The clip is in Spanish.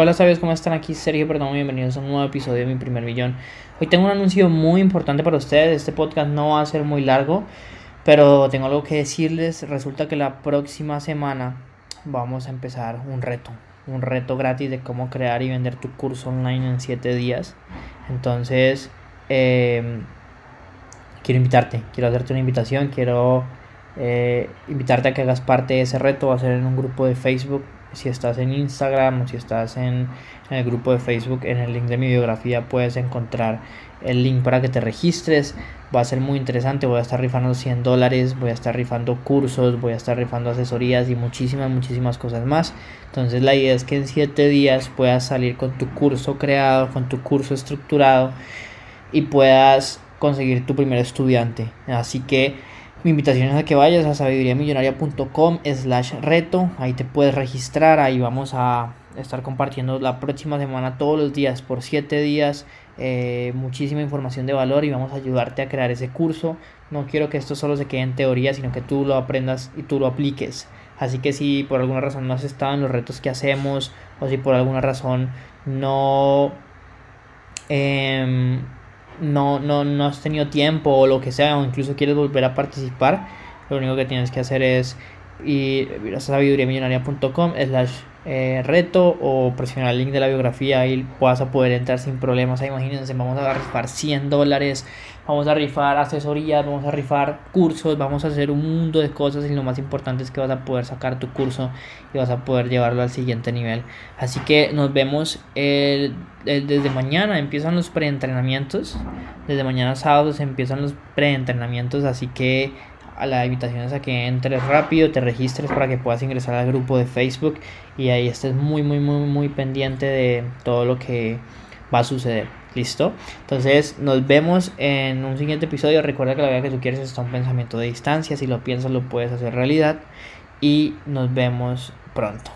Hola sabios, ¿cómo están? Aquí Sergio Perdón, bienvenidos a un nuevo episodio de Mi Primer Millón. Hoy tengo un anuncio muy importante para ustedes, este podcast no va a ser muy largo, pero tengo algo que decirles. Resulta que la próxima semana vamos a empezar un reto, un reto gratis de cómo crear y vender tu curso online en 7 días. Entonces, eh, quiero invitarte, quiero hacerte una invitación, quiero eh, invitarte a que hagas parte de ese reto, va a ser en un grupo de Facebook si estás en Instagram o si estás en, el grupo de Facebook, en el link de mi biografía puedes encontrar el link para que te registres. Va a ser muy interesante. Voy a estar rifando 100 dólares, voy a estar rifando cursos, voy a estar rifando asesorías y muchísimas, muchísimas cosas más. Entonces la idea es que en 7 días puedas salir con tu curso creado, con tu curso estructurado y puedas conseguir tu primer estudiante. Así que mi invitación es a que vayas a sabiduriamillonaria.com slash reto. Ahí te puedes registrar. Ahí vamos a estar compartiendo la próxima semana todos los días por 7 días. Eh, muchísima información de valor y vamos a ayudarte a crear ese curso. No quiero que esto solo se quede en teoría, sino que tú lo aprendas y tú lo apliques. Así que si por alguna razón no has estado en los retos que hacemos o si por alguna razón no... Eh, no, no, no has tenido tiempo o lo que sea, o incluso quieres volver a participar, lo único que tienes que hacer es a sabiduriamillonaria.com slash eh, reto o presionar el link de la biografía y vas a poder entrar sin problemas. Imagínense, vamos a rifar 100 dólares, vamos a rifar asesorías, vamos a rifar cursos, vamos a hacer un mundo de cosas y lo más importante es que vas a poder sacar tu curso y vas a poder llevarlo al siguiente nivel. Así que nos vemos desde mañana, empiezan los preentrenamientos, desde mañana sábado se empiezan los preentrenamientos, así que a la invitación es a que entres rápido, te registres para que puedas ingresar al grupo de Facebook y ahí estés muy, muy, muy, muy pendiente de todo lo que va a suceder. ¿Listo? Entonces nos vemos en un siguiente episodio. Recuerda que la vida que tú quieres está un pensamiento de distancia. Si lo piensas lo puedes hacer realidad. Y nos vemos pronto.